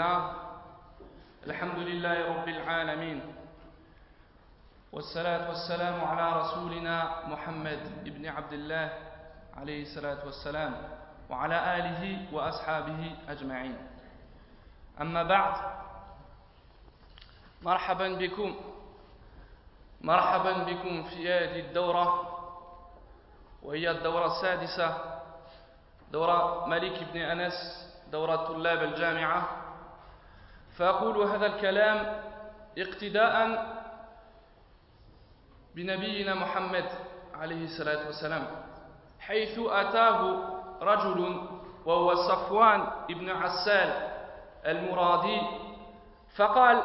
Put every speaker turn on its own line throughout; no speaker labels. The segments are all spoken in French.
لله الحمد لله رب العالمين والصلاة والسلام على رسولنا محمد بن عبد الله عليه الصلاة والسلام وعلى آله وأصحابه أجمعين. أما بعد مرحبا بكم مرحبا بكم في هذه الدورة وهي الدورة السادسة دورة ملك بن أنس دورة طلاب الجامعة. فأقول هذا الكلام اقتداء بنبينا محمد عليه الصلاة والسلام حيث أتاه رجل وهو صفوان بن عسال المرادي فقال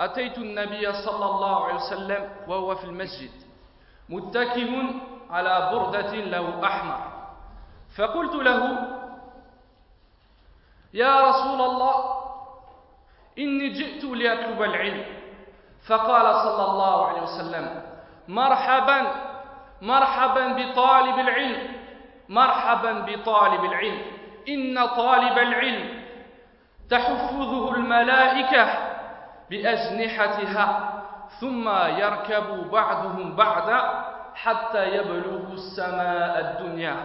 أتيت النبي صلى الله عليه وسلم وهو في المسجد متكئ على بردة له أحمر فقلت له يا رسول الله إني جئت لأطلب العلم. فقال صلى الله عليه وسلم مرحبا مرحبا بطالب العلم مرحبا بطالب العلم. إن طالب العلم تحفظه الملائكة بأجنحتها ثم يركب بعضهم بعضا حتى يبلغوا السماء الدنيا.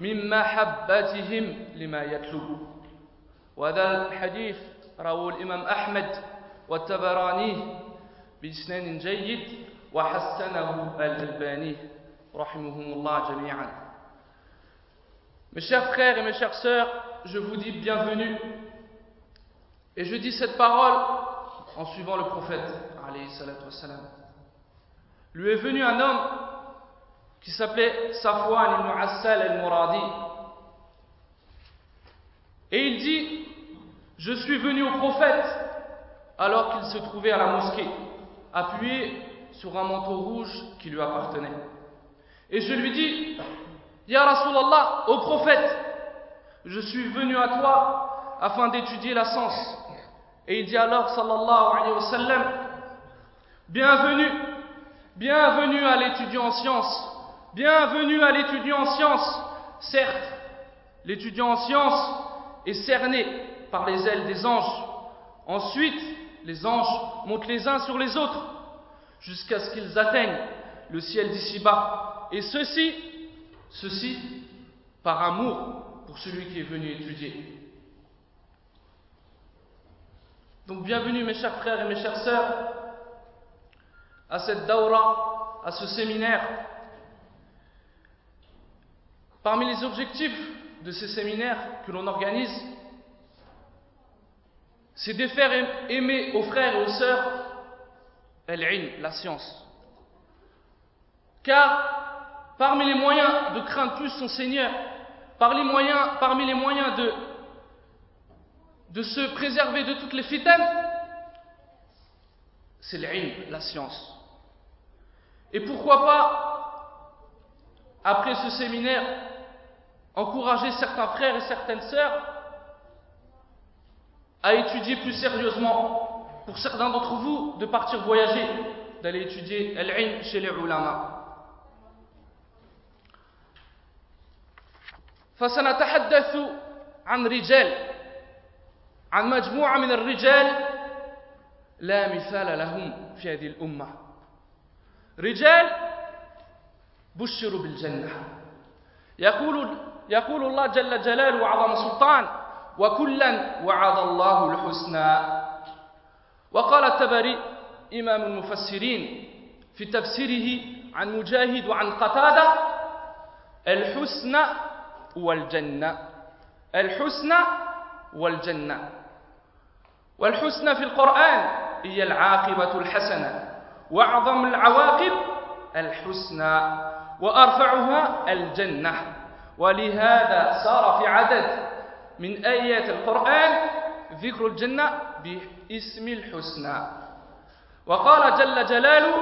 من محبتهم لما يطلب وهذا الحديث رواه الإمام أحمد والتبراني بإسناد جيد وحسنه الألباني رحمهم الله جميعا Mes chers frères et mes chères sœurs, je vous dis bienvenue. Et je dis cette parole en suivant le prophète, Lui est venu un homme qui s'appelait Safwan ibn Assal al-Muradi. Et il dit Je suis venu au prophète alors qu'il se trouvait à la mosquée, appuyé sur un manteau rouge qui lui appartenait. Et je lui dis Ya Rasulallah, au prophète, je suis venu à toi afin d'étudier la science. Et il dit alors, sallallahu alayhi wa sallam, Bienvenue, bienvenue à l'étudiant en sciences, bienvenue à l'étudiant en sciences. Certes, l'étudiant en sciences est cerné par les ailes des anges. Ensuite, les anges montent les uns sur les autres jusqu'à ce qu'ils atteignent le ciel d'ici-bas. Et ceci, ceci par amour pour celui qui est venu étudier. Donc bienvenue mes chers frères et mes chères sœurs à cette daura, à ce séminaire. Parmi les objectifs de ces séminaires que l'on organise, c'est de faire aimer aux frères et aux sœurs la science. Car parmi les moyens de craindre plus son Seigneur, parmi les moyens, de se préserver de toutes les fitanes, c'est l'ilm, la science. Et pourquoi pas, après ce séminaire, encourager certains frères et certaines sœurs à étudier plus sérieusement, pour certains d'entre vous, de partir voyager, d'aller étudier l'ilm chez les ulama. فسنتحدث عن رجال عن مجموعة من الرجال لا مثال لهم في هذه الأمة رجال بشروا بالجنة يقول يقول الله جل جلاله وعظم سلطان وكلا وعد الله الحسنى. وقال التبري إمام المفسرين في تفسيره عن مجاهد وعن قتادة الحسنى والجنة الحسنى والجنة. والحسنى في القرآن هي العاقبة الحسنة وأعظم العواقب الحسنى وأرفعها الجنة. ولهذا صار في عدد من آيات القرآن ذكر الجنة باسم الحسنى. وقال جل جلاله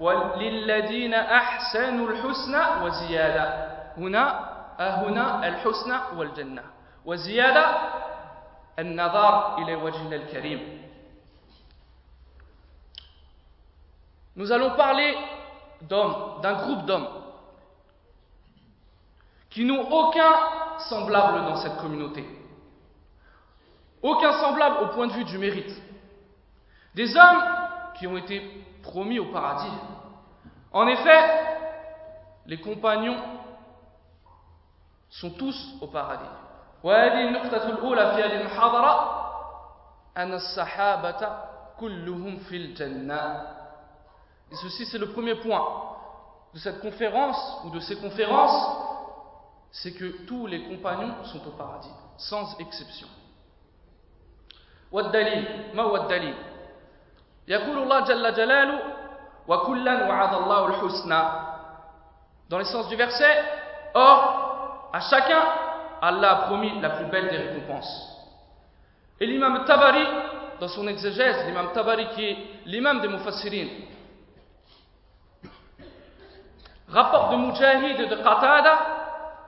وللذين أحسنوا الحسنى وزيادة. هنا هنا الحسنى والجنة. وزيادة النظر إلى وجهنا الكريم. Nous allons parler d'hommes, d'un groupe d'hommes. qui n'ont aucun semblable dans cette communauté. Aucun semblable au point de vue du mérite. Des hommes qui ont été promis au paradis. En effet, les compagnons sont tous au paradis. Et ceci, c'est le premier point de cette conférence ou de ces conférences c'est que tous les compagnons sont au paradis, sans exception. والدليل ما هو الدليل يقول الله جل جلاله وكلا وعد الله الحسنى dans le sens du verset or à chacun Allah a promis la plus belle des récompenses et l'imam Tabari dans son exégèse l'imam Tabari qui est l'imam des Mufassirin rapporte de Mujahid et de Qatada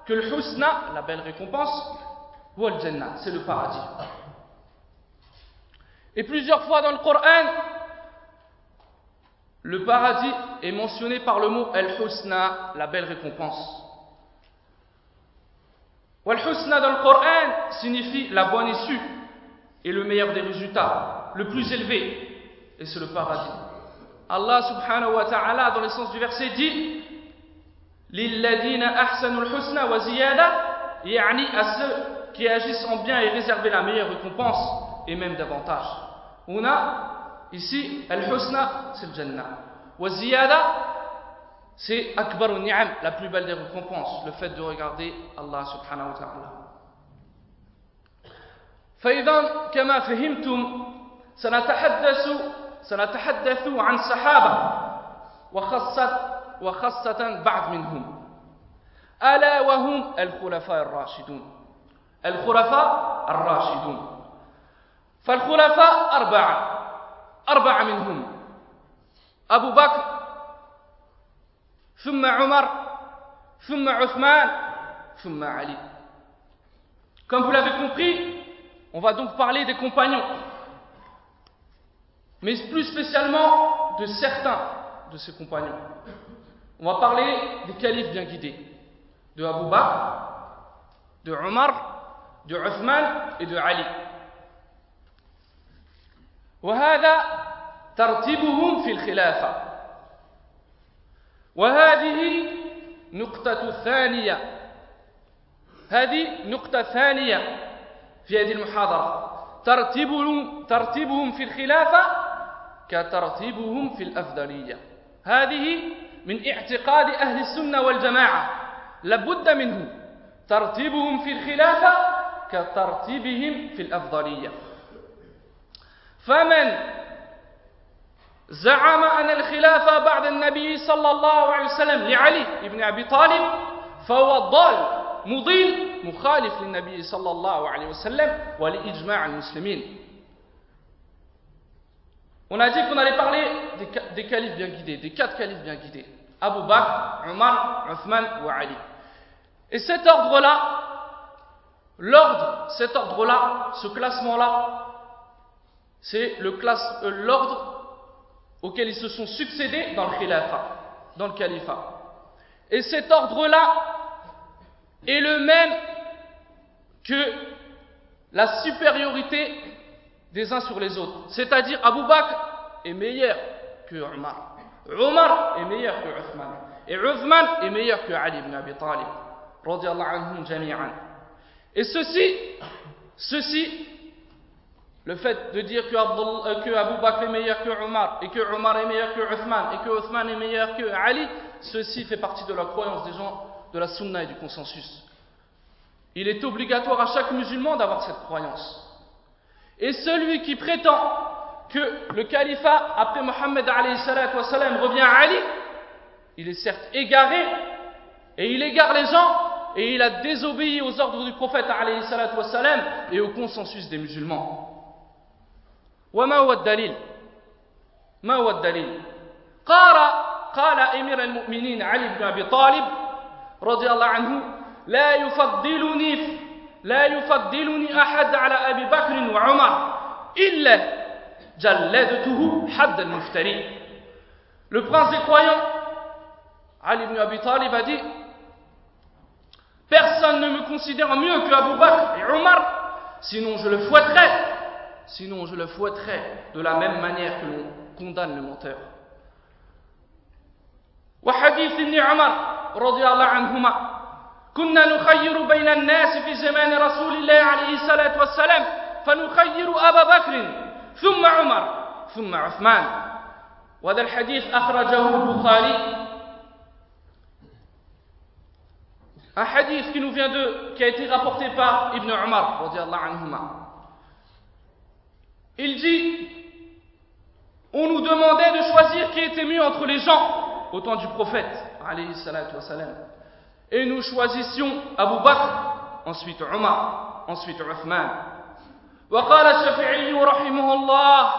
que le husna, la belle récompense, c'est le paradis. Et plusieurs fois dans le Coran, le paradis est mentionné par le mot al-husna, la belle récompense. Wal-husna dans le Coran signifie la bonne issue et le meilleur des résultats, le plus élevé, et c'est le paradis. Allah subhanahu wa ta'ala, dans le sens du verset, dit للذين أحسنوا الحسنى وزيادة يعني à ceux qui agissent en bien et réserver la meilleure récompense et même davantage. On a ici al-husna, c'est le jannah. Wa ziyada, c'est akbar ni'am, la plus belle des récompenses, le fait de regarder Allah subhanahu wa ta'ala. فإذا كما فهمتم سنتحدث سنتحدث عن صحابة وخاصة وخاصة بعض منهم ألا وهم الخلفاء الراشدون الخلفاء الراشدون فالخلفاء أربعة أربعة منهم أبو بكر ثم عمر ثم عثمان ثم علي Comme vous l'avez compris, on va donc parler des compagnons, mais plus spécialement de certains de ces compagnons. On va parler des califes bien guidés, de Abu Bakr, de Omar, de Uthman et de Ali. وهذا ترتيبهم في الخلافة وهذه نقطة ثانية هذه نقطة ثانية في هذه المحاضرة ترتيبهم, ترتيبهم في الخلافة كترتيبهم في الأفضلية هذه من اعتقاد أهل السنة والجماعة. لابد منه. ترتيبهم في الخلافة كترتيبهم في الأفضلية. فمن زعم أن الخلافة بعد النبي صلى الله عليه وسلم لعلي بن أبي طالب فهو ضال مضل مخالف للنبي صلى الله عليه وسلم ولإجماع المسلمين. On a dit qu'on allait parler des, des califes bien guidés, des quatre califes bien guidés. Abu Bakr, Omar, Uthman ou Ali. Et cet ordre-là, l'ordre, cet ordre-là, ce classement-là, c'est euh, l'ordre auquel ils se sont succédés dans le khilafat, dans le califat. Et cet ordre-là est le même que la supériorité des uns sur les autres. C'est-à-dire Abu Bakr est meilleur que Omar. Omar est meilleur que Uthman. Et Uthman est meilleur que Ali ibn Abi Talib. Jami'an. Et ceci, ceci, le fait de dire que, euh, que Abu Bakr est meilleur que Omar, et que Omar est meilleur que Uthman, et que Uthman est meilleur que Ali, ceci fait partie de la croyance des gens de la sunna et du consensus. Il est obligatoire à chaque musulman d'avoir cette croyance. Et celui qui prétend que le califat après Mohammed revient à Ali, il est certes égaré et il égare les gens et il a désobéi aux ordres du prophète et au consensus des musulmans. وما هو الدليل ما هو الدليل قال قال امير المؤمنين علي بن ابي طالب رضي الله عنه لا يفضلني لا يفضلني احد على ابي بكر وعمر الا Le prince des croyants, Ali ibn Abi Talib, a dit Personne ne me considère mieux que Abu Bakr et Omar, sinon je le fouetterai sinon je le fouetterai de la même manière que l'on condamne le menteur. وحديث ابن عمر رضي الله عنهما كنا نخير بين الناس في زمان رسول الله عليه الصلاة والسلام فنخير أبا بكر ثم عمر ثم عثمان وهذا الحديث أخرجه البخاري Un hadith qui nous vient de, qui a été rapporté par Ibn Umar, anhuma. Il dit, on nous demandait de choisir qui était mieux entre les gens au temps du prophète, alayhi salatu wassalam. Et nous choisissions Abu Bakr, ensuite Umar, ensuite Uthman. وقال الشافعي رحمه الله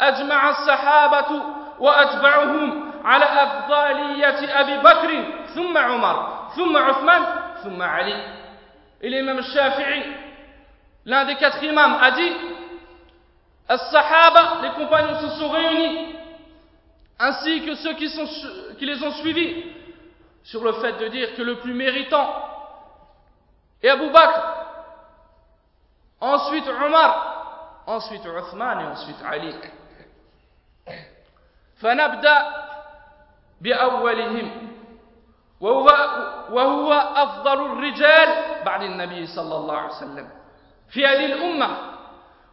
أجمع الصحابة وأتبعهم على أفضلية أبي بكر ثم عمر ثم عثمان ثم علي Et l'imam Shafi'i, l'un des quatre imams, a dit As-Sahaba, les compagnons se sont réunis, ainsi que ceux qui, sont, qui les ont suivis, sur le fait de dire que le plus méritant est Abu Bakr, ensuite Omar, ensuite Uthman et ensuite Ali. فنبدأ بأولهم وهو, وهو أفضل الرجال بعد النبي صلى الله عليه وسلم في هذه الأمة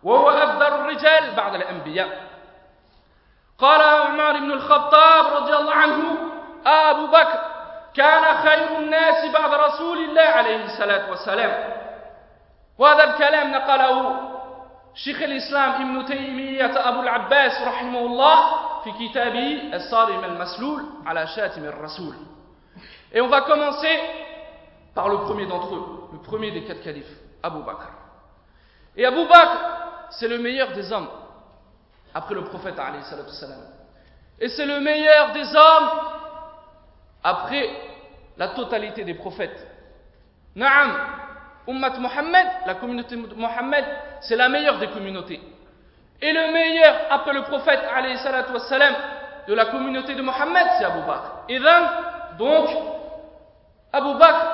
وهو أفضل الرجال بعد الأنبياء قال عمر بن الخطاب رضي الله عنه أبو بكر كان خير الناس بعد رسول الله عليه الصلاة والسلام وهذا الكلام نقله شيخ الإسلام ابن تيمية أبو العباس رحمه الله في كتابه الصارم المسلول على شاتم الرسول Et on va commencer par le premier d'entre eux, le premier des quatre califes, Abu Bakr. Et Abu Bakr, c'est le meilleur des hommes, après le prophète Et c'est le meilleur des hommes après la totalité des prophètes. Naam, Ummat Muhammad, la communauté de Muhammad, c'est la meilleure des communautés. Et le meilleur après le prophète de la communauté de Muhammad, c'est Abu Bakr. Et donc, Abu Bakr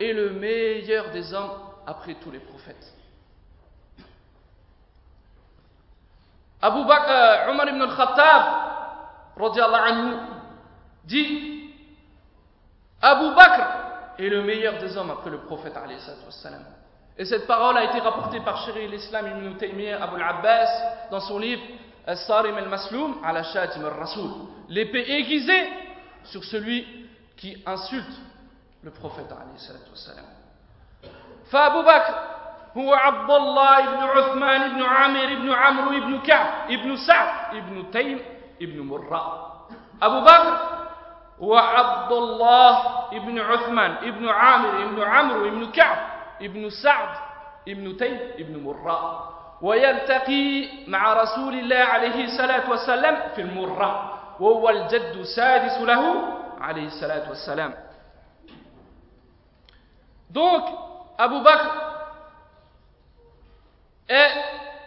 est le meilleur des hommes après tous les prophètes. Abu Bakr, euh, Umar ibn al-Khattab, anhu, dit Abu Bakr est le meilleur des hommes après le prophète. Et cette parole a été rapportée par Shiri l'Islam ibn Taymiyyah Abu al-Abbas dans son livre As-Sarim al-Masloum ala Shatim al-Rasoul. L'épée aiguisée sur celui qui insulte le prophète عليه الصلاة والسلام فأبو بكر هو عبد الله بن عثمان بن عامر بن عمرو بن كعب بن سعد بن تيم بن مرة أبو بكر هو عبد الله بن عثمان بن عامر بن عمرو بن كعب بن سعد بن تيم بن مرة. ويلتقي مع رسول الله عليه الصلاة والسلام في المرة وهو الجد السادس له عليه الصلاة والسلام. Donc, Abu Bakr est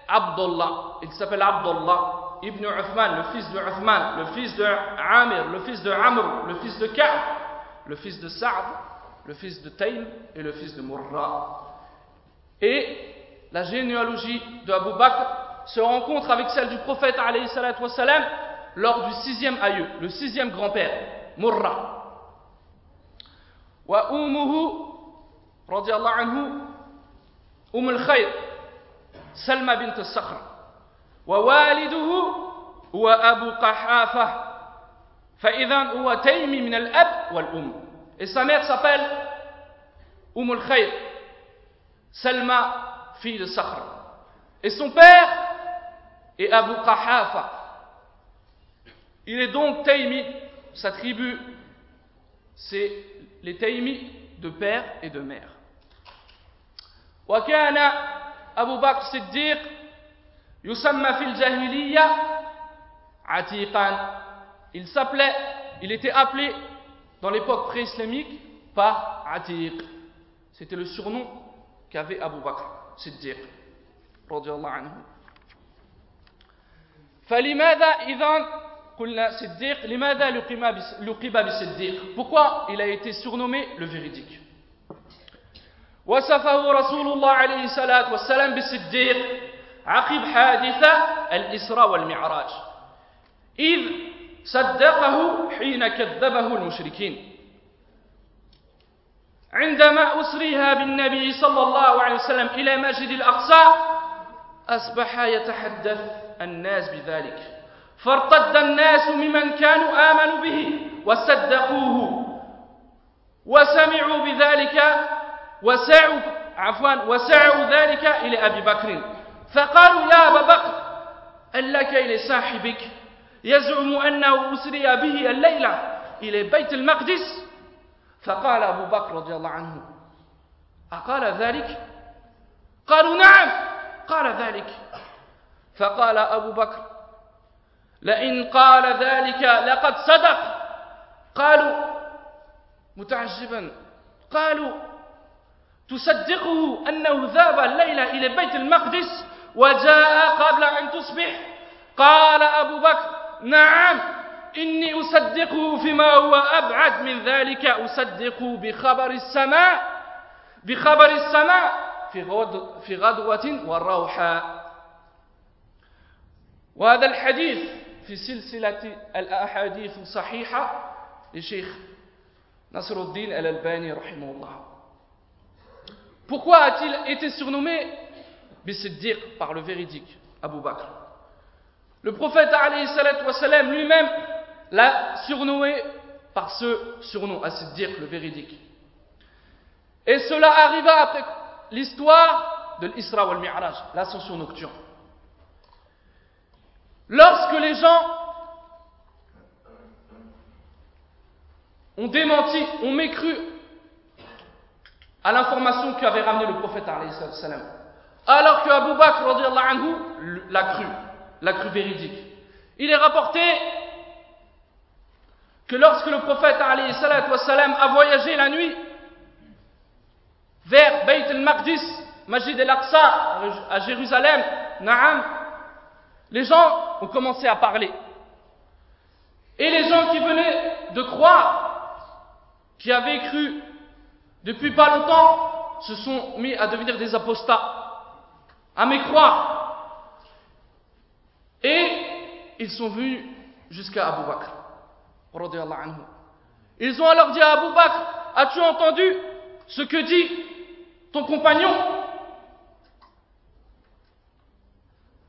Abdullah. Il s'appelle Abdullah. ibn Uthman, le fils de Uthman, le fils de Amir, le fils de Amr, le fils de Ka'b, le fils de Sa'd, le fils de Taym et le fils de Murra. Et la généalogie de Abu Bakr se rencontre avec celle du prophète lors du sixième aïeux, le sixième grand-père, Murra. Wa anhu, Umm al-Khayr, Salma bint Sakhra. ووالده هو أبو قحافة فإذا هو تيمي من الأب والأم Et sa mère s'appelle Umm al-Khayr, Salma, fille de Sakhr. Et son père est Abu Qahafa. Il est donc Taymi, sa tribu, c'est les Taymi de père et de mère. وكان أبو بكر الصديق يسمى في الجاهلية عتيقا il s'appelait il était appelé dans l'époque pré-islamique par Atiq c'était le surnom qu'avait Abu Bakr Siddiq رضي الله عنه فلماذا إذا قلنا صديق لماذا لقب بصديق pourquoi il a été surnommé le véridique وصفه رسول الله عليه الصلاة والسلام بالصديق عقب حادثة الإسراء والمعراج. إذ صدقه حين كذبه المشركين. عندما أسريها بالنبي صلى الله عليه وسلم إلى مسجد الأقصى أصبح يتحدث الناس بذلك. فارتد الناس ممن كانوا آمنوا به وصدقوه. وسمعوا بذلك وسعوا عفوا وسعوا ذلك إلى أبي بكر. فقالوا يا أبا بكر لك إلى صاحبك يزعم أنه أسري به الليلة إلى بيت المقدس؟ فقال أبو بكر رضي الله عنه أقال ذلك؟ قالوا نعم قال ذلك. فقال أبو بكر لئن قال ذلك لقد صدق. قالوا متعجبا قالوا تصدقه أنه ذهب الليلة إلى بيت المقدس وجاء قبل أن تصبح. قال أبو بكر نعم إني أصدقه فيما هو أبعد من ذلك. أصدقه بخبر السماء بخبر السماء في غد في غدوة والروحة وهذا الحديث في سلسلة الأحاديث الصحيحة لشيخ نصر الدين الألباني رحمه الله. Pourquoi a-t-il été surnommé Bisiddiq par le véridique Abu Bakr Le prophète lui-même l'a surnommé par ce surnom, As-Siddiq, le véridique. Et cela arriva après l'histoire de l'Isra wal Mi'raj, l'ascension nocturne. Lorsque les gens ont démenti, ont mécru à l'information qu'avait ramené le prophète alors que Abu Bakr anhu l'a cru, l'a cru véridique. Il est rapporté que lorsque le prophète a voyagé la nuit vers Beit al-Maqdis, Majid al-Aqsa, à Jérusalem, Naam, les gens ont commencé à parler. Et les gens qui venaient de croire, qui avaient cru depuis pas longtemps, se sont mis à devenir des apostats, à mécroire. Et ils sont venus jusqu'à Abu Bakr. Ils ont alors dit à Abu Bakr, as-tu entendu ce que dit ton compagnon?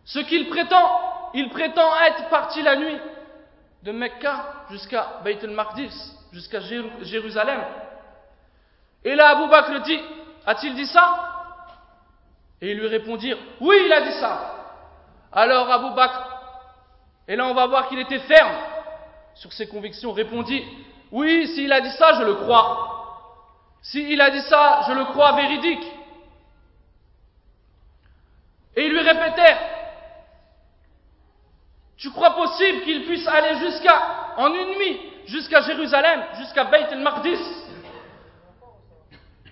Ce qu'il prétend, il prétend être parti la nuit de Mecca jusqu'à Beit el-Maqdis, jusqu'à Jérusalem. Et là, Abu Bakr dit, a-t-il dit ça? Et ils lui répondirent, oui, il a dit ça. Alors Abu Bakr, et là on va voir qu'il était ferme sur ses convictions, répondit, oui, s'il a dit ça, je le crois. S'il a dit ça, je le crois véridique. Et ils lui répétèrent, tu crois possible qu'il puisse aller jusqu'à, en une nuit, jusqu'à Jérusalem, jusqu'à Beit el-Maqdis?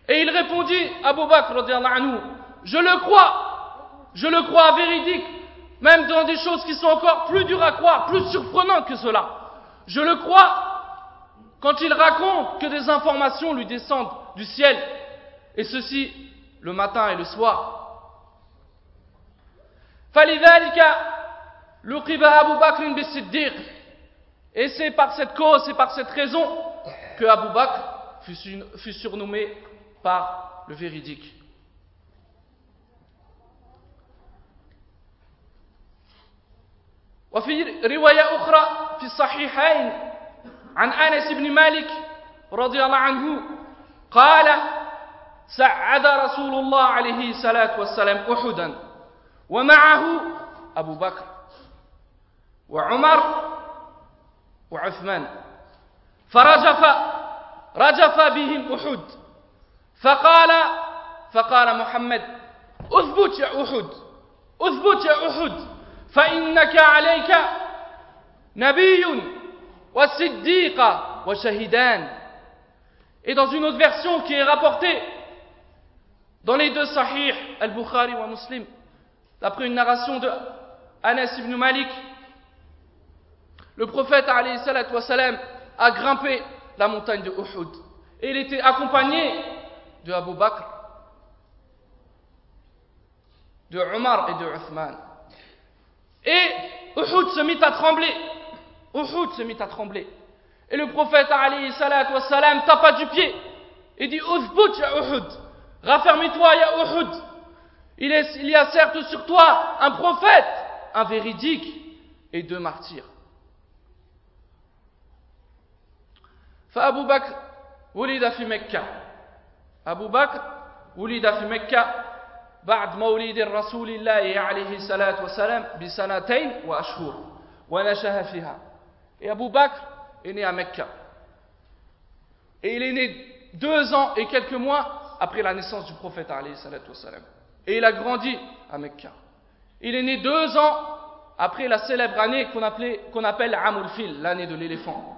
Et il répondit, Abu Bakr, je le crois, je le crois véridique, même dans des choses qui sont encore plus dures à croire, plus surprenantes que cela. Je le crois quand il raconte que des informations lui descendent du ciel, et ceci le matin et le soir. Et c'est par cette cause, c'est par cette raison que Abu Bakr fut surnommé par le véridique. وفي رواية أخرى في الصحيحين عن أنس بن مالك رضي الله عنه قال سعد رسول الله عليه الصلاة والسلام أحدا ومعه أبو بكر وعمر وعثمان فرجف رجف بهم أحد فقال فقال محمد أثبت يا أحد أثبت يا أحد. فإنك عليك نبي وصديق وشهدان Et dans une autre version qui est rapportée dans les deux sahih, Al-Bukhari ou Muslim, d'après une narration de Anas ibn Malik, le prophète a grimpé la montagne de Uhud. Et il était accompagné de Abu Bakr de Omar et de Uthman. Et Uhud se mit à trembler. Uhud se mit à trembler. Et le prophète alayhi salatu wassalam tapa du pied et dit Uthbut ya Uhud, raffermis-toi ya Uhud. Il, est, il y a certes sur toi un prophète, un véridique et deux martyrs. فأبو بكر ولد في مكة أبو بكر ولد في مكة بعد مولد الرسول الله عليه الصلاة والسلام بسنتين وأشهر ونشأ فيها Et Abu Bakr est né à Mecca. Et il est né deux ans et quelques mois après la naissance du prophète alayhi salatu wassalam. Et il a grandi à Mecca. Il est né deux ans après la célèbre année qu'on qu appelle Amul Fil, l'année de l'éléphant.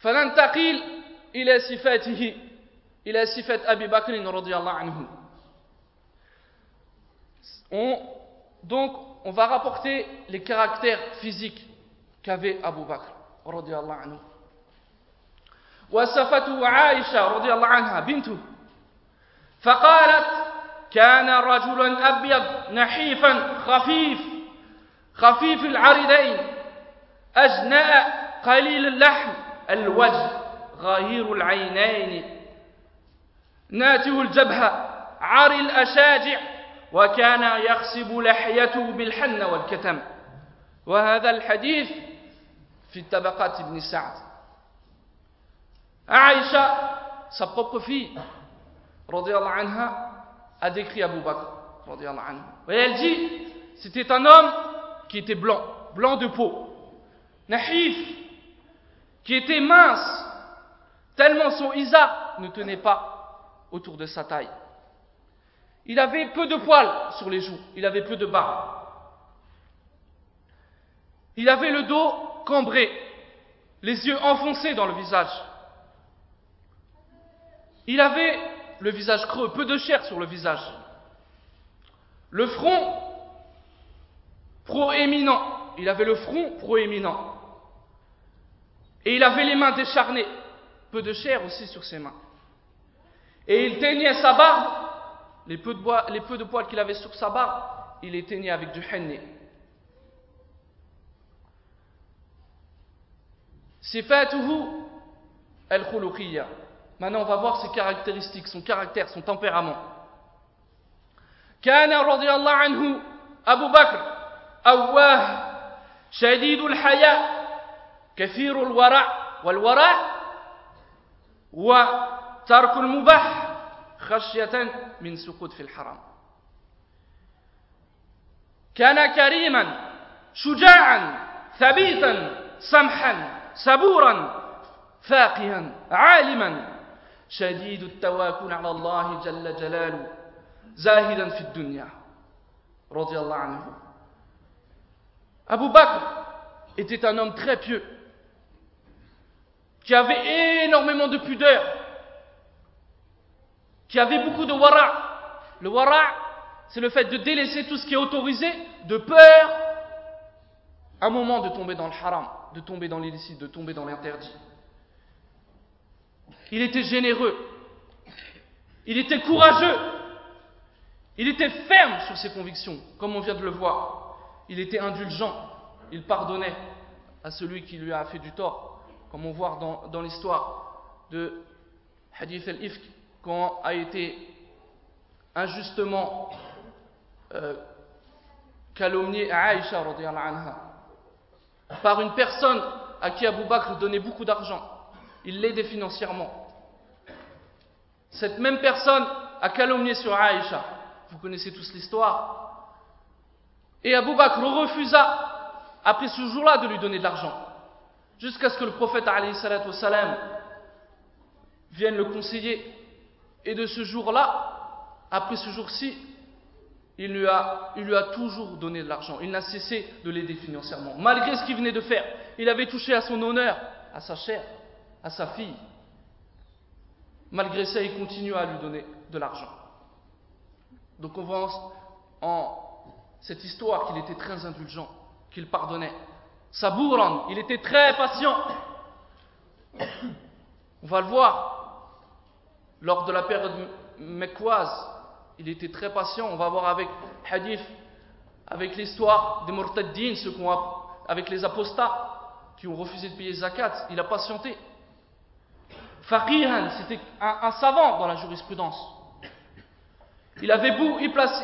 فننتقل إلى صفاته إلى صفة أبي بكر رضي الله عنه. On, donc on va rapporter les caractères physiques qu'avait Abu Bakr رضي الله عنه وصفته عائشة رضي الله عنها بنته فقالت كان رجلا أبيض نحيفا خفيف خفيف العرضين أجناء قليل اللحم الوجه غهير العينين ناته الجبهة عار الأشاجع وكان يخصب لحيته بالحن والكتم وهذا الحديث في طبقات ابن سعد عائشة سبق في رضي الله عنها أذكر أبو بكر رضي الله عنه ويالجي C'était un homme qui était blanc, blanc de peau, naïf, qui était mince, tellement son isa ne tenait pas. Autour de sa taille. Il avait peu de poils sur les joues, il avait peu de barbe. Il avait le dos cambré, les yeux enfoncés dans le visage. Il avait le visage creux, peu de chair sur le visage. Le front proéminent, il avait le front proéminent. Et il avait les mains décharnées, peu de chair aussi sur ses mains. Et il teignait sa barbe, les peu de, bois, les peu de poils qu'il avait sur sa barbe, il les teignait avec du henné. Sifatuhu al-khuluqiyya. Maintenant, on va voir ses caractéristiques, son caractère, son tempérament. كان رضي الله عنه أبو بكر أواه شديد الحياء كثير الورع والورع وترك المباح خشية من سقوط في الحرام. كان كريما شجاعا ثبيتا سمحا صبورا فاقها عالما. شديد التواكل على الله جل جلاله زاهدا في الدنيا. رضي الله عنه. أبو بكر était un homme très pieux qui avait énormément de pudeur, qui avait beaucoup de wara. Le wara, c'est le fait de délaisser tout ce qui est autorisé, de peur, un moment de tomber dans le haram, de tomber dans l'illicite, de tomber dans l'interdit. Il était généreux, il était courageux, il était ferme sur ses convictions, comme on vient de le voir. Il était indulgent, il pardonnait à celui qui lui a fait du tort comme on voit dans, dans l'histoire de Hadith al-Ifk, quand a été injustement euh, calomnié Aïcha anha, par une personne à qui Abu Bakr donnait beaucoup d'argent. Il l'aidait financièrement. Cette même personne a calomnié sur Aïcha. Vous connaissez tous l'histoire. Et Abu Bakr refusa, après ce jour-là, de lui donner de l'argent jusqu'à ce que le prophète vienne le conseiller. Et de ce jour-là, après ce jour-ci, il, lui a, toujours donné de l'argent. Il n'a cessé de l'aider financièrement. Malgré ce qu'il venait de faire, il avait touché à son honneur, à sa chair, à sa fille. Malgré ça, il continue à lui donner de l'argent. Donc on voit en cette histoire qu'il était très indulgent, qu'il pardonnait. Sabouran, il était très patient. On va le voir lors de la période mecquoise, il était très patient. On va voir avec hadith, avec l'histoire des murtaddin, avec les apostats qui ont refusé de payer zakat. Il a patienté. Faqihan, c'était un, savant dans la jurisprudence. Il avait,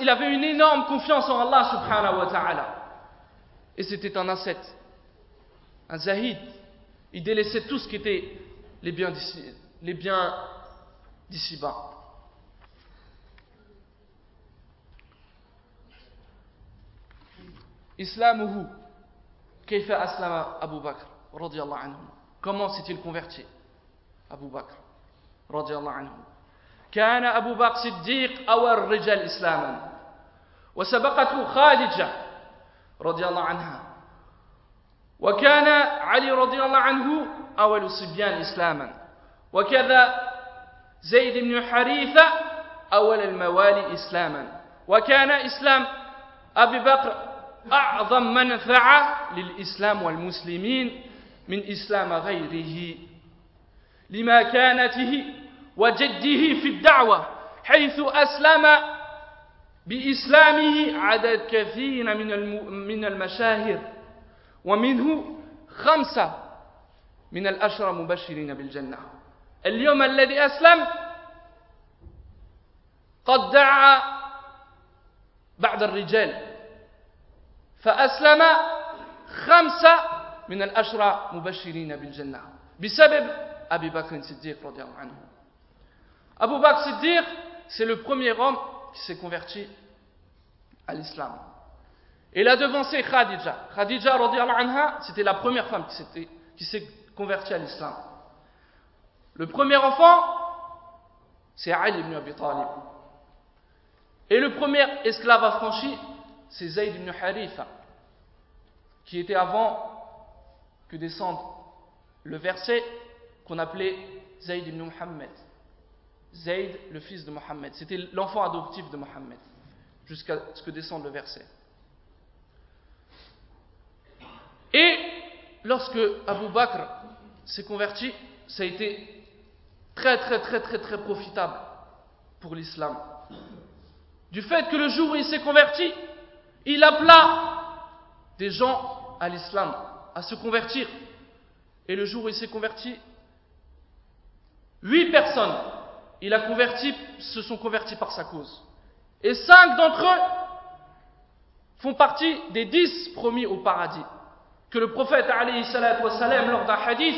il, avait une énorme confiance en Allah subhanahu wa. Et c'était un ascète, un zahid. Il délaissait tout ce qui était les biens d'ici bas. Islamuhu, kayfa aslama Abu Bakr, radiyallahu anhu. Comment s'est-il converti بكر رضي الله عنه كان أبو بكر صديق أول الرجال إسلاما وسبقته خادجة رضي الله عنها وكان علي رضي الله عنه أول الصبيان إسلاما وكذا زيد بن حريثة أول الموالي إسلاما. وكان إسلام أبي بكر أعظم منفعة للإسلام والمسلمين من إسلام غيره. لمكانته وجده في الدعوة حيث أسلم بإسلامه عدد كثير من من المشاهير ومنه خمسة من الأشرى مبشرين بالجنة. اليوم الذي أسلم قد دعا بعض الرجال فأسلم خمسة من الأشرى مبشرين بالجنة بسبب Abu Bakr Siddiq. Abu Bakr Siddiq, c'est le premier homme qui s'est converti à l'islam. Et il a devancé Khadija. Khadija, anha, c'était la première femme qui s'est convertie à l'islam. Le premier enfant, c'est Ali ibn Abi Talib. Et le premier esclave affranchi, c'est Zayd ibn Haritha, qui était avant que descende le verset qu'on appelait Zayd ibn Muhammad. Zayd, le fils de Mohammed. C'était l'enfant adoptif de Mohammed, jusqu'à ce que descende le verset. Et lorsque Abu Bakr s'est converti, ça a été très très très très très profitable pour l'islam. Du fait que le jour où il s'est converti, il appela des gens à l'islam, à se convertir. Et le jour où il s'est converti, Huit personnes, il a converti, se sont convertis par sa cause. Et cinq d'entre eux font partie des dix promis au paradis. Que le prophète, wassalam, lors d'un hadith,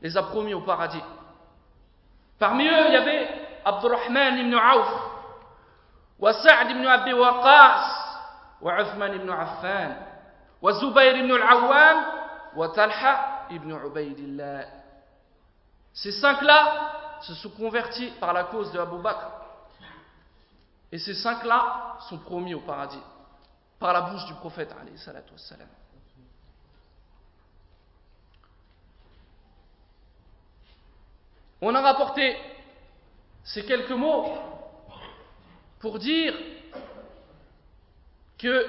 les a promis au paradis. Parmi eux, il y avait Abdurrahman ibn Auf, Sa'd ibn Abi Waqas, wa Uthman ibn Affan, Zubayr ibn al-Awwam, wa Talha ibn Ubaydillah. Ces cinq-là se sont convertis par la cause de Abu Bakr. Et ces cinq-là sont promis au paradis par la bouche du prophète. On a rapporté ces quelques mots pour dire qu'il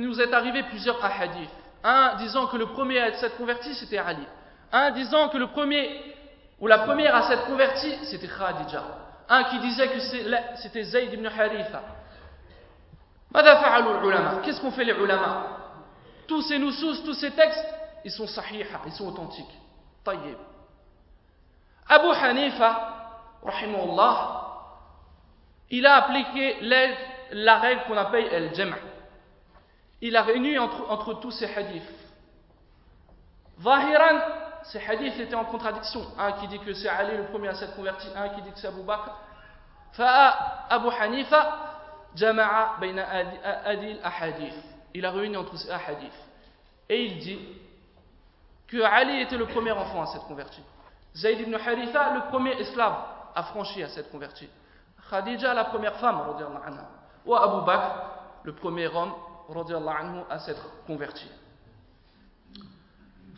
nous est arrivé plusieurs hadiths. Un disant que le premier à être converti, c'était Ali. Un disant que le premier ou la première à s'être convertie, c'était Khadija. Un qui disait que c'était Zayd ibn Haritha. Qu'est-ce qu'on fait les ulama? Tous ces nusus, tous ces textes, ils sont sahiha, ils sont authentiques. Tayyib. Abu Hanifa, rahimahullah, il a appliqué la règle qu'on appelle el jam' Il a réuni entre, tous ces hadiths. Zahiran, ces hadiths étaient en contradiction. Un qui dit que c'est Ali le premier à s'être converti, un qui dit que c'est Abu Bakr. Abu Hanifa jama'a bayna adil ahadith. Il a réuni entre ces ahadiths. Et il dit que Ali était le premier enfant à s'être converti. Zayd ibn Haritha, le premier esclave affranchi à s'être converti. Khadija, la première femme, anha. Ou Abu Bakr, le premier homme, anhu, à s'être converti.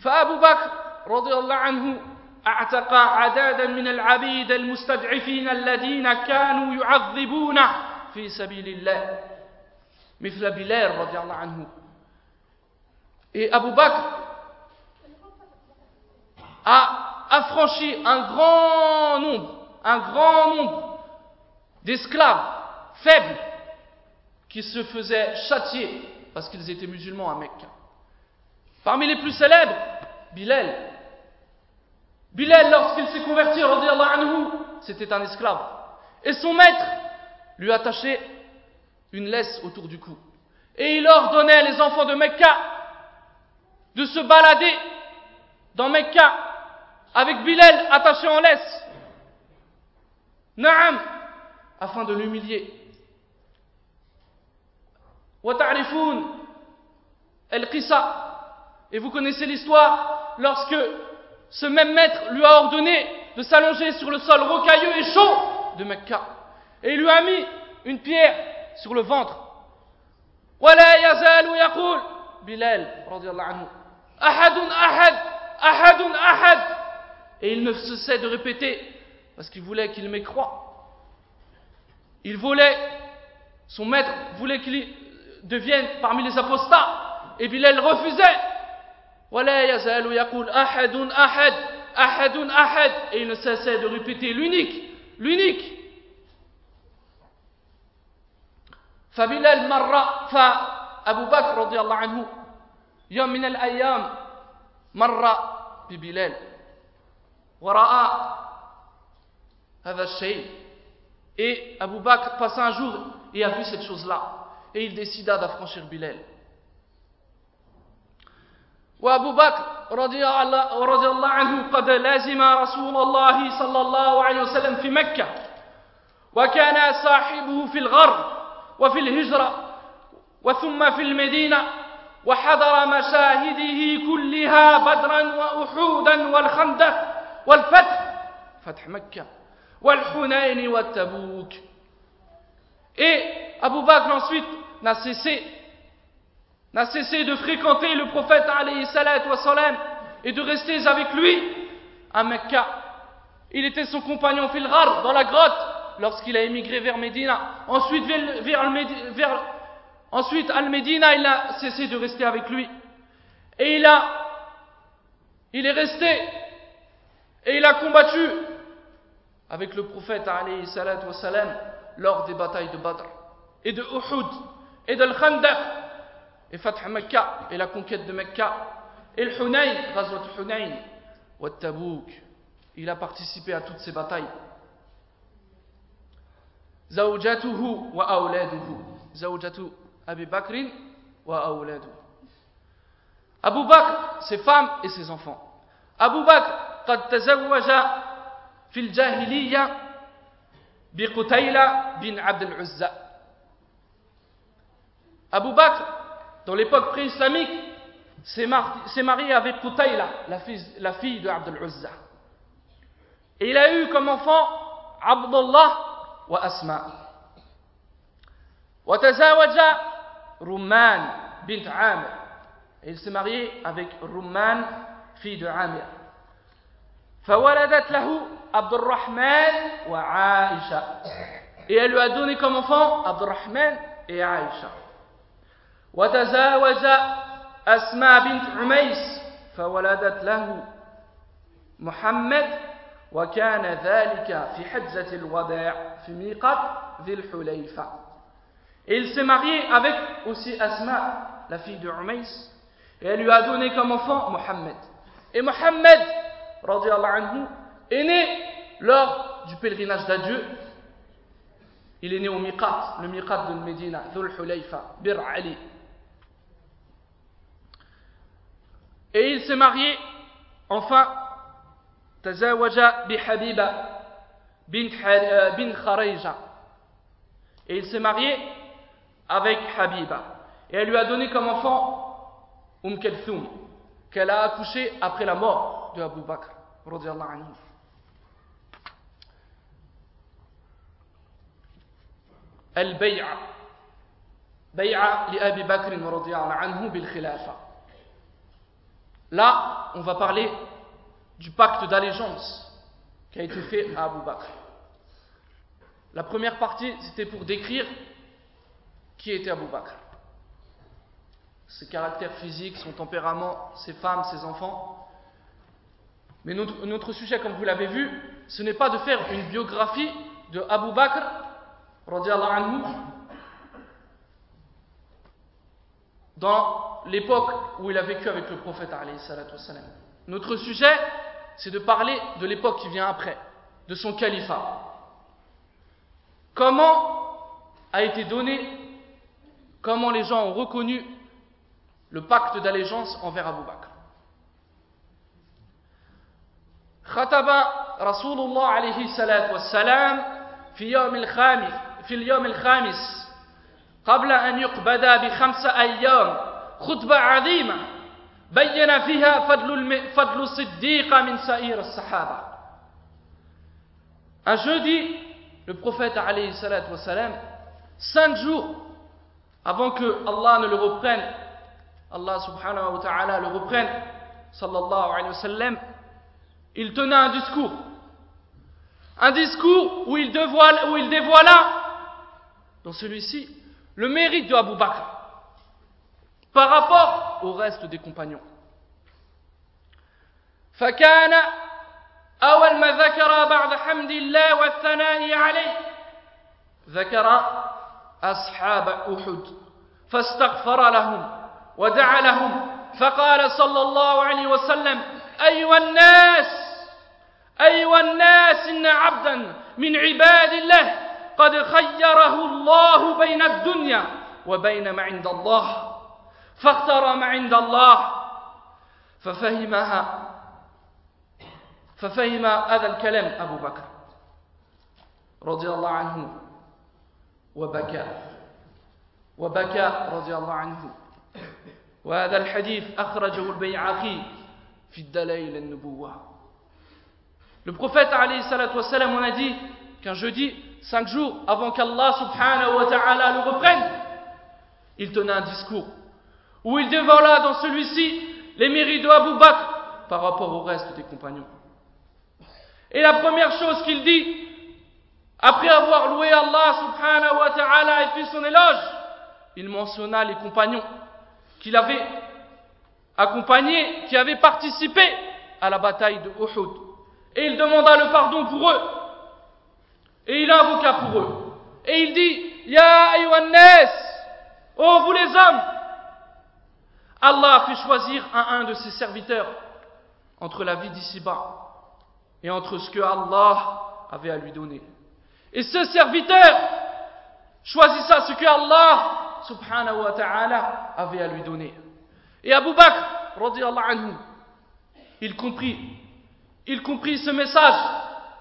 فأبو بكر رضي الله عنه اعتق عدادا من العبيد المستضعفين الذين كانوا يعذبون في سبيل الله مثل بلال رضي الله عنه Et Abu Bakr a affranchi un grand nombre, un grand nombre d'esclaves faibles qui se faisaient châtier parce qu'ils étaient musulmans à Mecca. Parmi les plus célèbres, Bilal. Bilal, lorsqu'il s'est converti, c'était un esclave. Et son maître lui attachait une laisse autour du cou. Et il ordonnait les enfants de Mecca de se balader dans Mecca avec Bilal attaché en laisse. Naam, afin de l'humilier. Et vous connaissez l'histoire lorsque ce même maître lui a ordonné de s'allonger sur le sol rocailleux et chaud de Mecca. Et il lui a mis une pierre sur le ventre. Bilal, Ahadun ahad, ahadun ahad Et il ne cessait de répéter, parce qu'il voulait qu'il m'écroie. Il voulait, son maître voulait qu'il devienne parmi les apostats. Et Bilal refusait. ahadun ahad, ahadun ahad. Et il ne cessait de répéter l'unique, l'unique. فبلال مرة فأبو بكر رضي الله عنه يوم من الأيام مر ببلال ورأى هذا الشيء. Et Abu Bakr passa un jour et a vu cette chose-là et il décida d'affranchir Bilal. وأبو بكر رضي الله عنه قد لازم رسول الله صلى الله عليه وسلم في مكة وكان صاحبه في الغرب وفي الهجرة وثم في المدينة وحضر مشاهده كلها بدرا وأحودا والخندق والفتح فتح مكة والحنين والتبوك Et Abu Bakr ensuite n'a cessé, n'a cessé de fréquenter le prophète alayhi salatu salam et de rester avec lui à Mecca. Il était son compagnon Filghar dans la grotte lorsqu'il a émigré vers Médina. Ensuite vers, vers, vers Ensuite, Al-Medina, il a cessé de rester avec lui. Et il a, il est resté, et il a combattu avec le prophète, wassalam, lors des batailles de Badr, et de Uhud, et de Al-Khandaq, et Fath Mekka, et la conquête de Mekka, et le Hunayn, Ghazwat Hunayn, ou Tabouk. Il a participé à toutes ces batailles. Zawjatuhu wa awladuhu. Zawjatuhu Abu Bakr wa awladu. Abu Bakr, ses femmes et ses enfants. Abu Bakr قد تزوج في الجاهلية بقتيلة بن عبد العزة. Abu Bakr, dans l'époque pré-islamique, s'est marié avec Qutayla, la fille, la fille de Abd al-Uzza. Et il a eu comme enfant Abdullah wa Asma. وتزاوج Rumman bint Amr. Et il s'est marié avec Rumman, fille de Amir. فولدت له عبد الرحمن وعائشة. Et elle lui a donné comme enfant Abdurrahman et Aïcha. وتزاوج أسماء بنت عميس فولدت له محمد وكان ذلك في حجة الوداع في ميقات ذي الحليفة Et il s'est marié avec aussi Asma, la fille de Umais, et elle lui a donné comme enfant Mohammed. Et Mohammed, est né lors du pèlerinage d'adieu. Il est né au Miqat, le Miqat de Medina, Dhul Hulayfa, Bir Ali. Et il s'est marié, enfin, Tazawaja bi Habiba bin Kharija. Et il s'est marié avec Habiba. Et elle lui a donné comme enfant Kalthoum, qu'elle a accouché après la mort de Abu Bakr. anhu. البيعة بيعة لأبي بكر رضي الله عنه بالخلافة Là, on va parler du pacte d'allégeance qui a été fait à Abu Bakr. La première partie, c'était pour décrire qui était Abu Bakr Ses caractères physiques, son tempérament, ses femmes, ses enfants. Mais notre, sujet, comme vous l'avez vu, ce n'est pas de faire une biographie de Abu Bakr, anhu, dans l'époque où il a vécu avec le prophète. Notre sujet, c'est de parler de l'époque qui vient après, de son califat. Comment a été donné, comment les gens ont reconnu le pacte d'allégeance envers Abu Bakr? خطب رسول الله عليه الصلاة والسلام في يوم الخامس في اليوم الخامس قبل أن يقبض بخمس أيام خطبة عظيمة بين فيها فضل فضل الصديق من سائر الصحابة. Un jeudi, le prophète alayhi salatu wassalam, cinq jours avant que Allah ne le reprenne, Allah subhanahu wa ta'ala le reprenne, sallallahu alayhi wa sallam, il tenait un discours. Un discours où il, dévoila, où il dévoila, dans celui-ci, le mérite de Abu Bakr par rapport au reste des compagnons. فكان أول ما ذكر بعد حمد الله والثناء عليه ذكر أصحاب أحد فاستغفر لهم ودعا لهم فقال صلى الله عليه وسلم أيها الناس أيها الناس إن عبدا من عباد الله قد خيره الله بين الدنيا وبين ما عند الله فاختار ما عند الله ففهمها ففهم هذا الكلام أبو بكر رضي الله عنه وبكى وبكى رضي الله عنه. وهذا الحديث أخرجه البيعقي في الدلائل النبوة. Le prophète a dit qu'un jeudi, cinq jours avant qu'Allah subhanahu wa ta'ala le reprenne, il tenait un discours où il dévoila dans celui-ci les mérites de Abu Bakr par rapport au reste des compagnons. Et la première chose qu'il dit, après avoir loué Allah subhanahu wa ta'ala et fait son éloge, il mentionna les compagnons qu'il avait accompagnés, qui avaient participé à la bataille de Uhud. Et il demanda le pardon pour eux. Et il invoqua pour eux. Et il dit, Ya ayyuhannes, oh vous les hommes, Allah a fait choisir un, un de ses serviteurs entre la vie d'ici-bas et entre ce que Allah avait à lui donner. Et ce serviteur choisissa ce que Allah subhanahu wa ta'ala avait à lui donner. Et Abu Bakr, anhu, il comprit, il comprit ce message,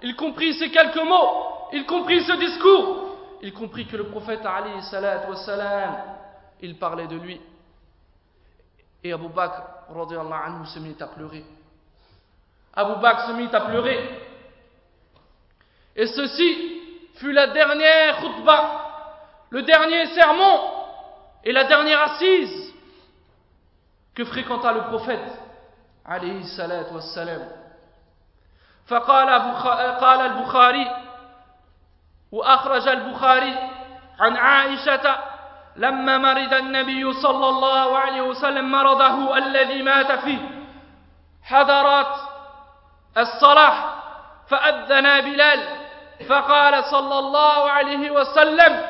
il comprit ces quelques mots, il comprit ce discours, il comprit que le prophète Ali salat wassalam, il parlait de lui. Et Abu Bakr anhu, se mit à pleurer. Abu Bakr se mit à pleurer. Et ceci fut la dernière khutbah, le dernier sermon et la dernière assise que fréquenta le prophète alayhi salat wassalam. فقال قال البخاري وأخرج البخاري عن عائشة لما مرض النبي صلى الله عليه وسلم مرضه الذي مات فيه حضرت الصلاة فأذن بلال فقال صلى الله عليه وسلم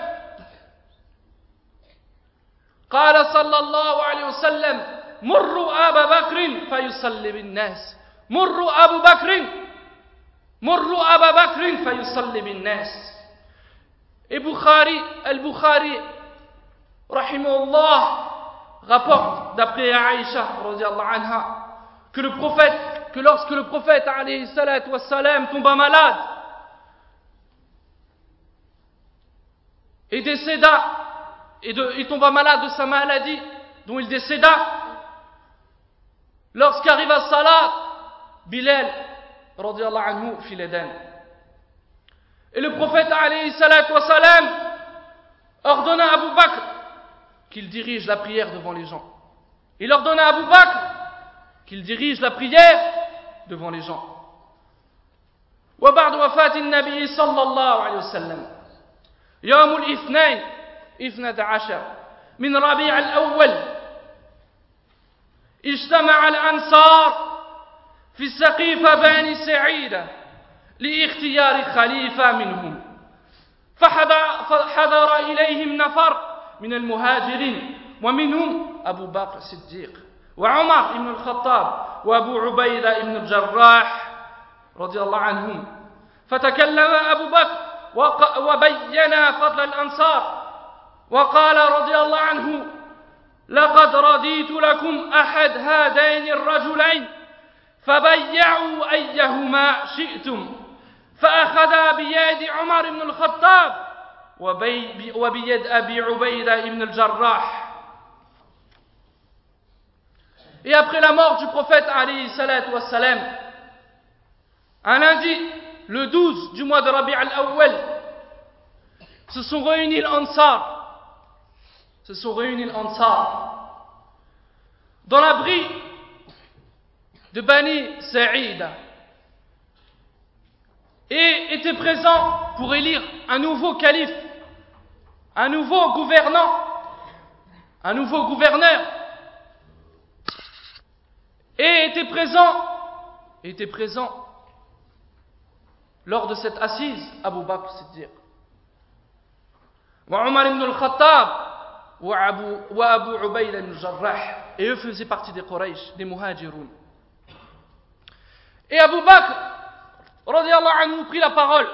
قال صلى الله عليه وسلم مروا أبا بكر فيصلي بالناس مروا أبو بكر مروا أبا بكر فيصلي بالناس البخاري البخاري رحمه الله rapporte d'après Aïcha anha que le prophète que lorsque le prophète wassalam, tomba malade et décéda, et, de, il tomba malade de sa maladie dont il décéda, lorsqu'arriva Salat, Bilal anhu, fit l'Éden. Et le prophète wassalam, ordonna à Abu Bakr qu'il dirige la prière devant les gens. Il ordonna à Abu Bakr qu'il dirige la prière devant les gens. وبعد وفاة النبي صلى الله عليه وسلم يوم الاثنين اثنة عشر من ربيع الأول اجتمع الأنصار في سقيفة بني سعيدة لاختيار خليفة منهم. فحضر إليهم نفر من المهاجرين ومنهم أبو بكر الصديق وعمر بن الخطاب وأبو عبيدة بن الجراح رضي الله عنهم. فتكلم أبو بكر وبين فضل الأنصار وقال رضي الله عنه لقد رضيت لكم أحد هذين الرجلين فبيعوا أيهما شئتم فأخذ بيد عمر بن الخطاب وبيد أبي عبيدة بن الجراح Et après la mort du prophète Ali wassalam, un lundi, le 12 du mois de Rabi' al-Awwal, se sont réunis l'Ansar, se sont réunis l'Ansar, dans l'abri de Bani Sa'ida, et étaient présents pour élire un nouveau calife, un nouveau gouvernant, un nouveau gouverneur, et étaient présents, étaient présents lors de cette assise Abu Bakr Siddiq. Omar ibn al-Khattab Abu Ubayd al-Jarrah. Et eux faisaient partie des Quraysh, des Muhajiroun. Et Abu Bakr, anhu, prit la parole.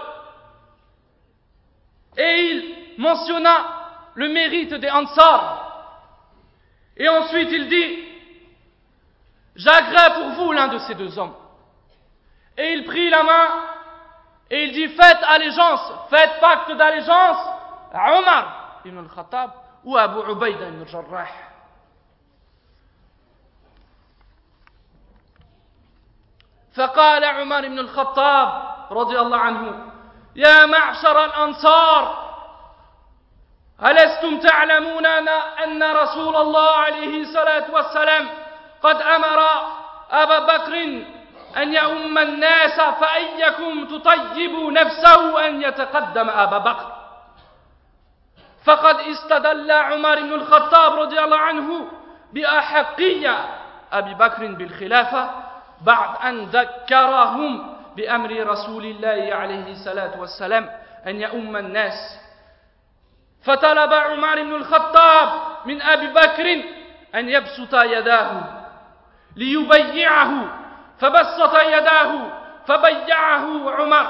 Et il mentionna le mérite des Ansar. Et ensuite il dit, j'agrée pour vous l'un de ces deux hommes. Et il prit la main et il dit, faites allégeance, faites pacte d'allégeance à Omar ibn al-Khattab ou à Abu Ubaida ibn al-Jarrah. فقال عمر بن الخطاب رضي الله عنه يا معشر الأنصار ألستم تعلمون أن رسول الله عليه الصلاة والسلام قد أمر أبا بكر أن يؤم الناس فأيكم تطيب نفسه أن يتقدم أبا بكر؟ فقد استدل عمر بن الخطاب رضي الله عنه بأحقية أبي بكر بالخلافة بعد أن ذكرهم بأمر رسول الله عليه الصلاة والسلام أن يؤم الناس. فطلب عمر بن الخطاب من أبي بكر أن يبسط يداه ليبيعه. فبسط يداه فبيعه عمر.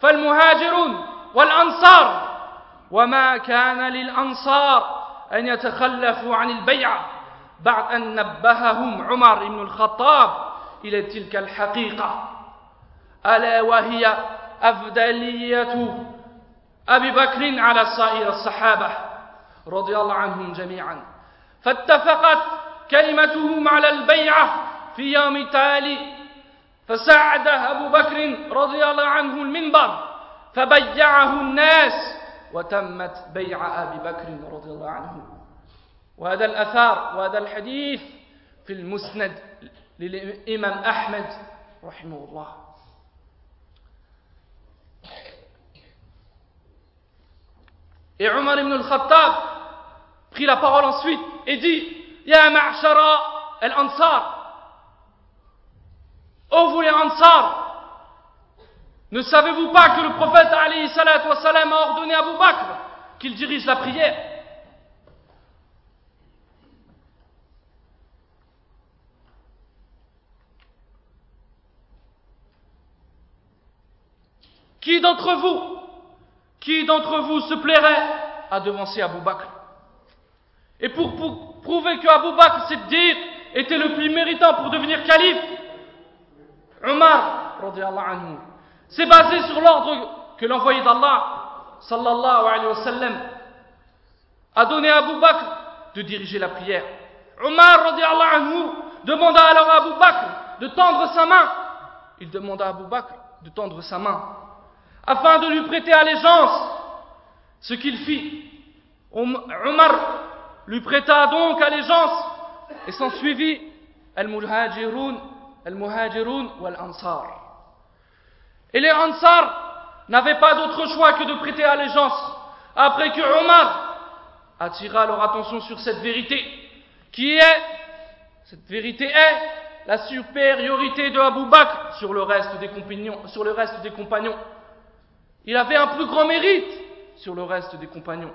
فالمهاجرون والأنصار وما كان للأنصار أن يتخلفوا عن البيعة بعد أن نبههم عمر بن الخطاب إلى تلك الحقيقة. ألا وهي أفضلية أبي بكر على سائر الصحابة رضي الله عنهم جميعا. فاتفقت كلمتهم على البيعة في يوم التالي فساعد أبو بكر رضي الله عنه المنبر فبيعه الناس وتمت بيع أبي بكر رضي الله عنه. وهذا الأثار وهذا الحديث في المسند l'imam Ahmed, rahimahullah. Et Omar ibn al-Khattab prit la parole ensuite et dit Ya ma'shara al-Ansar, ô vous les Ansar, ne savez-vous pas que le prophète a ordonné à Abu Bakr qu'il dirige la prière? Qui d'entre vous, qui d'entre vous se plairait à devancer Abu Bakr? Et pour, prouver que Abu Bakr Siddiq était le plus méritant pour devenir calife, Omar, s'est basé sur l'ordre que l'envoyé d'Allah, sallallahu alayhi wa sallam, a donné à Abu Bakr de diriger la prière. Omar, anhu, demanda alors à Abu Bakr de tendre sa main. Il demanda à Abu Bakr de tendre sa main afin de lui prêter allégeance. Ce qu'il fit. Omar lui prêta donc allégeance et s'en suivit al-muhajirun, al-muhajirun wal-ansar. Et les ansar n'avaient pas d'autre choix que de prêter allégeance après que Omar attira leur attention sur cette vérité qui est, cette vérité est la supériorité de Abu Bakr sur le reste des compagnons. Sur le reste des compagnons. Il avait un plus grand mérite sur le reste des compagnons.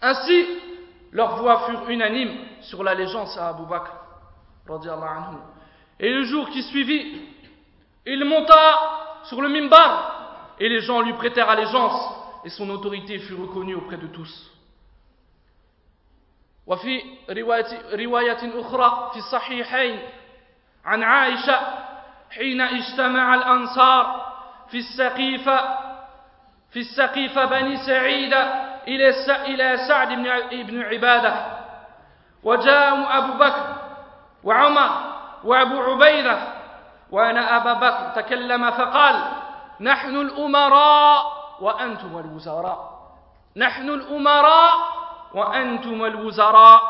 Ainsi, leurs voix furent unanimes sur l'allégeance à Abu Bakr. Et le jour qui suivit, il monta sur le mimbar et les gens lui prêtèrent allégeance et son autorité fut reconnue auprès de tous. وفي رواية, رواية أخرى في الصحيحين عن عائشة حين اجتمع الأنصار في السقيفة في السقيفة بني سعيدة إلى إلى سعد بن عبادة. وجاء أبو بكر وعمر وأبو عبيدة وأن أبا بكر. تكلم فقال نحن الأمراء وأنتم الوزراء. نحن الأمراء وأنتم الوزراء.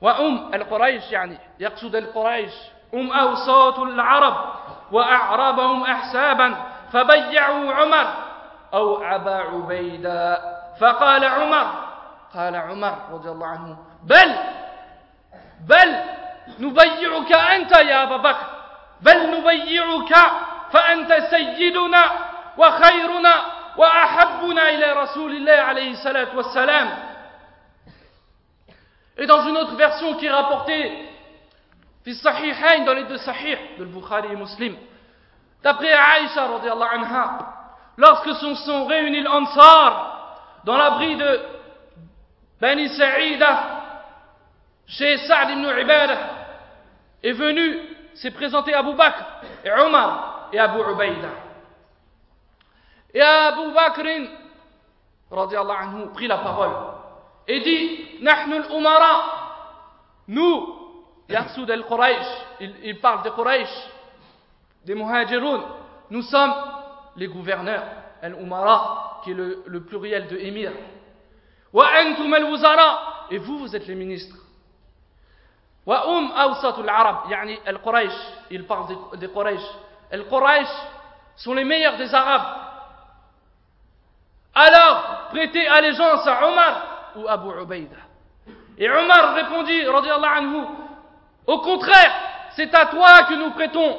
وأم القريش يعني يقصد القريش. أم أوساط العرب وأعربهم أحسابا فبيعوا عمر أو أبا عبيدة. فقال عمر قال عمر رضي الله عنه بل بل نبيعك أنت يا أبا بكر بل نبيعك فأنت سيدنا وخيرنا وأحبنا إلى رسول الله عليه الصلاة والسلام. Et dans une autre version qui est rapportée fi Sahihain, dans les deux Sahih, de Bukhari et Muslim. D'après Aïcha, anha, lorsque sont, réunis l'Ansar dans l'abri de Bani Sa'ida, chez Saad ibn Ibadah, est venu, s'est présenté Abu Bakr et Omar et Abu Ubaïda. Et Abu Bakr, anhu, prit la parole et dit, Nahnu Umara, nous, Yarsoud al-Quraysh, il, parle de Quraysh, des Muhajirun. Nous sommes les gouverneurs, al-Umara, qui est le, pluriel de émir. Wa al-Wuzara, et vous, vous êtes les ministres. Wa um awsatul arab, yani al-Quraysh, il parle des. Al-Quraysh sont les meilleurs des Arabes. Alors, prêtez allégeance à Omar ou Abu Ubaïda. Et Omar répondit, radiallahu anhu, au contraire, c'est à toi que nous prêtons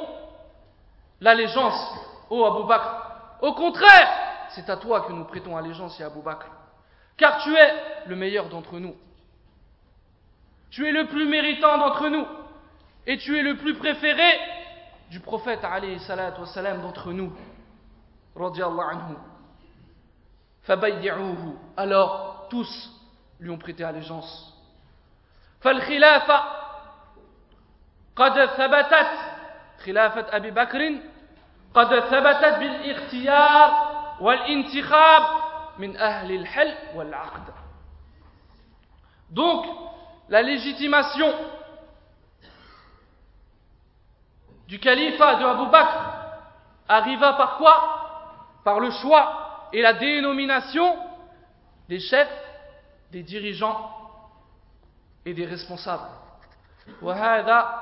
l'allégeance, ô Abu Bakr. Au contraire, c'est à toi que nous prêtons allégeance, à Abu Bakr. Car tu es le meilleur d'entre nous. Tu es le plus méritant d'entre nous. Et tu es le plus préféré du prophète alayhi salatu wassalam d'entre nous. anhu. Alors, tous lui ont prêté allégeance. قد ثبتت خلافة أبي بكر قد ثبتت بالاختيار والانتخاب من أهل الحل والعقد Donc, la légitimation du califat de Abu Bakr arriva par quoi Par le choix et la dénomination des chefs, des dirigeants et des responsables. وهذا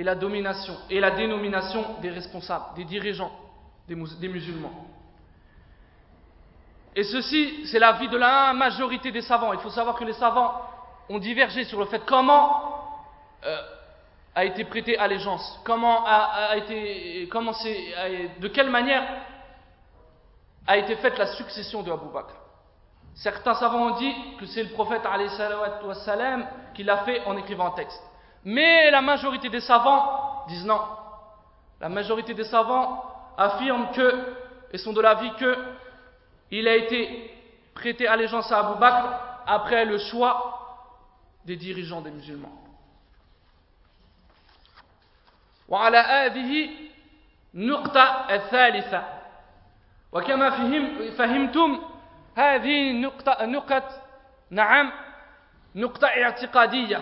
et la domination et la dénomination des responsables, des dirigeants, des, musulmans. Et ceci, c'est l'avis de la majorité des savants. Il faut savoir que les savants ont divergé sur le fait comment euh, a été prêté allégeance, comment a, été, comment de quelle manière a été faite la succession de Abu Bakr. Certains savants ont dit que c'est le prophète qui l'a fait en écrivant un texte. Mais la majorité des savants disent non. La majorité des savants affirment que, et sont de l'avis que, il a été prêté allégeance à Abu Bakr après le choix des dirigeants des musulmans. وعلى هذه النقطة الثالثة وكما فهم فهمتم هذه نقطة نقط نعم نقطة اعتقادية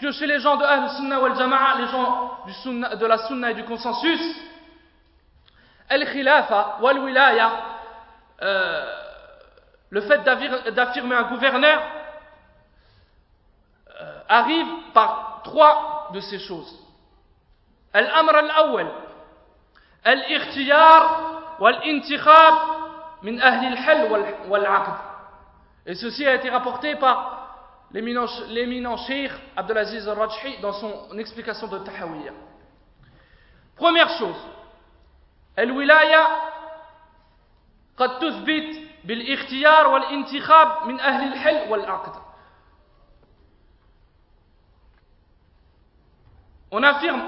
que chez les gens de Ahl-Sunnah wal Jama'a, les gens du sunna, de la Sunna et du consensus, Al-Khilafa wal-Wilaya, euh, le fait d'affirmer un gouverneur, euh, arrive par trois de ces choses. Al-Amr al-Awwal, al-Ikhtiyar wal-Intikhab min ahli al-Hal wal-Aqd. Et ceci a été rapporté par l'éminent Sheikh Abdelaziz al-Rajhi dans son explication de Tahawiyya. Première chose, الولاية قد تثبت بالاختيار والانتخاب من أهل الحل والعقد On affirme,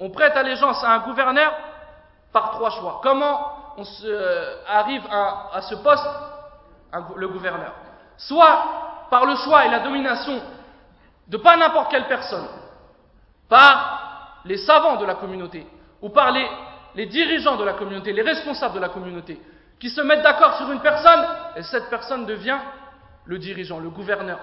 on prête allégeance à un gouverneur par trois choix. Comment on se, euh, arrive à, à, ce poste, un, le gouverneur Soit par le choix et la domination de pas n'importe quelle personne, par les savants de la communauté, ou par les, dirigeants de la communauté, les responsables de la communauté, qui se mettent d'accord sur une personne, et cette personne devient le dirigeant, le gouverneur.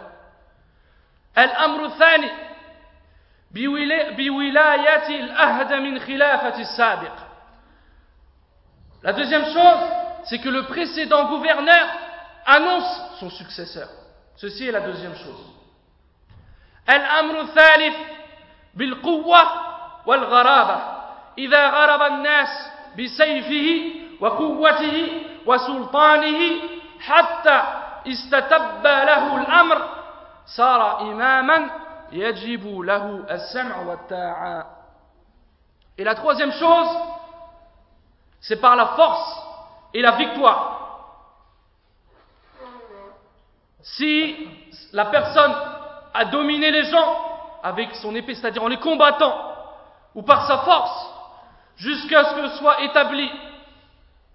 La deuxième chose, c'est que le précédent gouverneur annonce son successeur. Ceci est la deuxième chose. الأمر الثالث بالقوة والغرابة إذا غرب الناس بسيفه وقوته وسلطانه حتى استتب له الأمر صار إماما يجب له السمع والطاعة Et la troisième chose, c'est par la force et la victoire. Si la personne a dominé les gens avec son épée, c'est-à-dire en les combattant, ou par sa force, jusqu'à ce que soient établies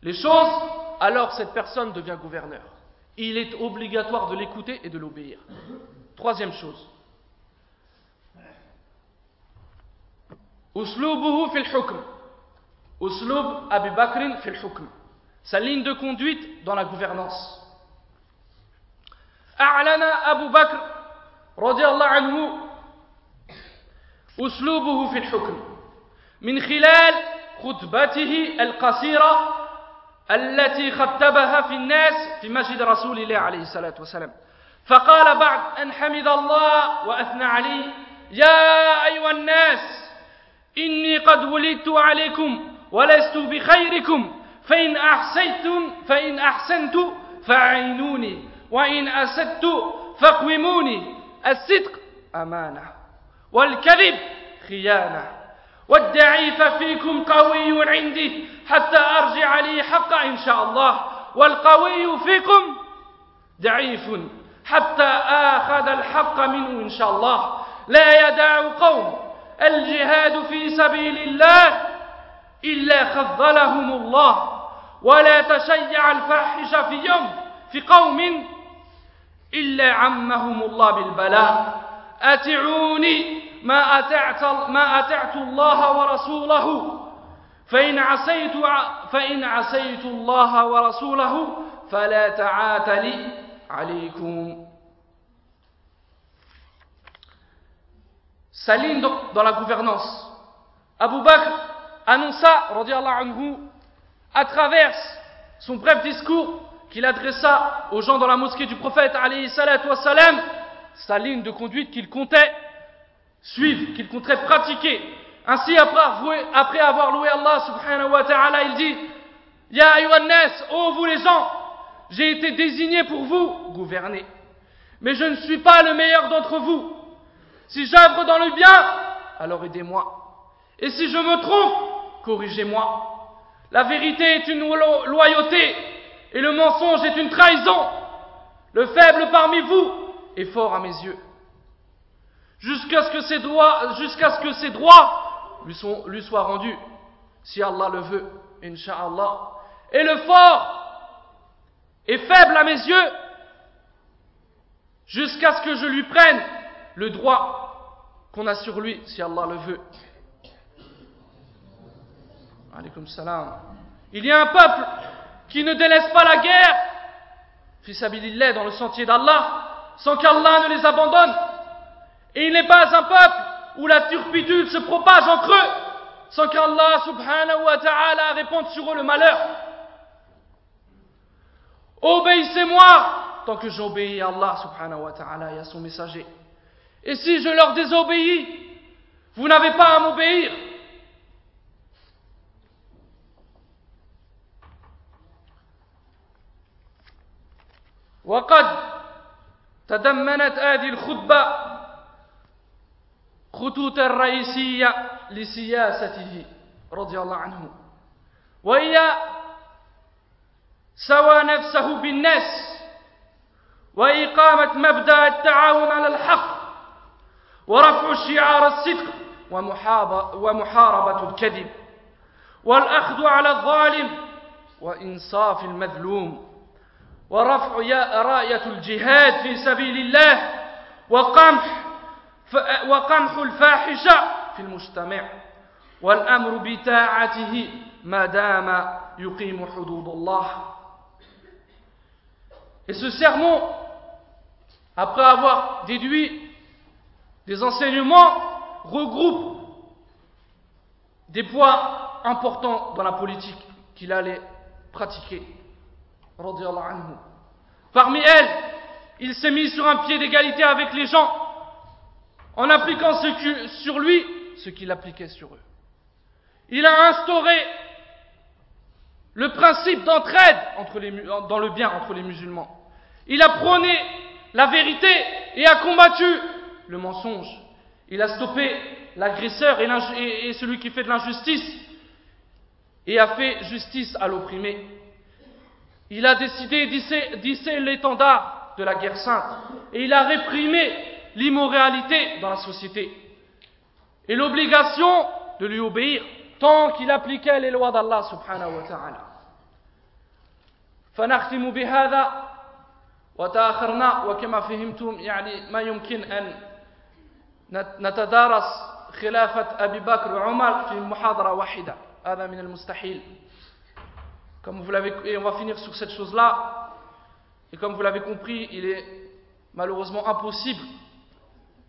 les choses, alors cette personne devient gouverneur. Il est obligatoire de l'écouter et de l'obéir. Troisième chose. Fil hukm. Uslub Abu Bakr fil. Sa ligne de conduite dans la gouvernance. أعلن أبو بكر رضي الله عنه أسلوبه في الحكم من خلال خطبته القصيرة التي خطبها في الناس في مسجد رسول الله عليه الصلاة والسلام. فقال بعد أن حمد الله وأثنى عليه. يا أيها الناس إني قد ولدت عليكم ولست بخيركم. فإن أحسنتم فإن أحسنت فعينوني وإن أسدت فاقوموني. الصدق أمانة والكذب خيانة. والضعيف فيكم قوي عندي حتى أرجع لي حق إن شاء الله. والقوي فيكم ضعيف حتى آخذ الحق منه إن شاء الله. لا يدع قوم الجهاد في سبيل الله إلا خذلهم الله. ولا تشيع الفاحش في يوم في قوم إلا عمهم الله بالبلاء. أتعوني ما أتعت, ما أتعت الله ورسوله. فإن عصيت, فإن عصيت الله ورسوله فلا تعات لي عليكم. Sa ligne dans la gouvernance. Abu Bakr annonça, anhu, à travers son bref discours qu'il adressa aux gens dans la mosquée du prophète, sa ligne de conduite qu'il comptait suivre, qu'il comptait pratiquer. Ainsi, après, après avoir loué Allah subhanahu wa ta'ala, il dit, Ya ayyuhannas, ô vous les gens, j'ai été désigné pour vous gouverner. Mais je ne suis pas le meilleur d'entre vous. Si j'œuvre dans le bien, alors aidez-moi. Et si je me trompe, corrigez-moi. La vérité est une loyauté et le mensonge est une trahison. Le faible parmi vous est fort à mes yeux. jusqu'à ce que ses droits, lui, soient rendus, si Allah le veut, Inch'Allah. Et le fort est faible à mes yeux, jusqu'à ce que je lui prenne le droit qu'on a sur lui, si Allah le veut. Alaykum salam. Il y a un peuple qui ne délaisse pas la guerre, fisabilillah, dans le sentier d'Allah, sans qu'Allah ne les abandonne. Et il n'est pas un peuple où la turpitude se propage entre eux, sans qu'Allah subhanahu wa ta'ala réponde sur eux le malheur. Obéissez-moi tant que j'obéis à Allah subhanahu wa ta'ala et à son messager. Et si je leur désobéis, vous n'avez pas à m'obéir. وقد تضمنت هذه الخطبة خطوط الرئيسية لسياسته رضي الله عنه وهي سوى نفسه بالناس وإقامة مبدأ التعاون على الحق ورفع شعار الصدق ومحاربة الكذب والأخذ على الظالم وإنصاف المذلوم ورفع راية الجهاد في سبيل الله وقمح وقمح الفاحشة في المجتمع والأمر بتاعته ما دام يقيم حدود الله Et ce sermon, après avoir déduit des enseignements, regroupe des points importants dans la politique qu'il allait pratiquer. Parmi elles, il s'est mis sur un pied d'égalité avec les gens en appliquant sur lui ce qu'il appliquait sur eux. Il a instauré le principe d'entraide dans le bien entre les musulmans. Il a prôné la vérité et a combattu le mensonge. Il a stoppé l'agresseur et, celui qui fait de l'injustice et a fait justice à l'opprimé. Il a décidé d'hisser l'étendard de la guerre sainte et il a réprimé l'immoralité dans la société et l'obligation de lui obéir tant qu'il appliquait les lois d'Allah subhanahu wa ta'ala. فنختم بهذا وتأخرنا وكما فهمتم يعني ما يمكن أن نتدارس خلافة أبي بكر وعمر في محاضرة واحدة هذا من المستحيل Comme vous l'avez, et on va finir sur cette chose-là. Et comme vous l'avez compris, il est malheureusement impossible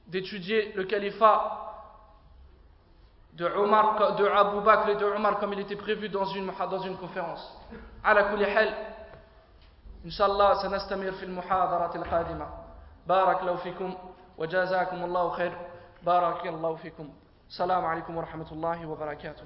d'étudier le califat de, Omar, de Abu Bakr et de Omar comme il était prévu dans une, dans une conférence. على كل حال إن شاء الله سنستمر في المحاضرة القادمة بارك الله فيكم وجزاكم الله خير بارك الله فيكم السلام عليكم ورحمة الله وبركاته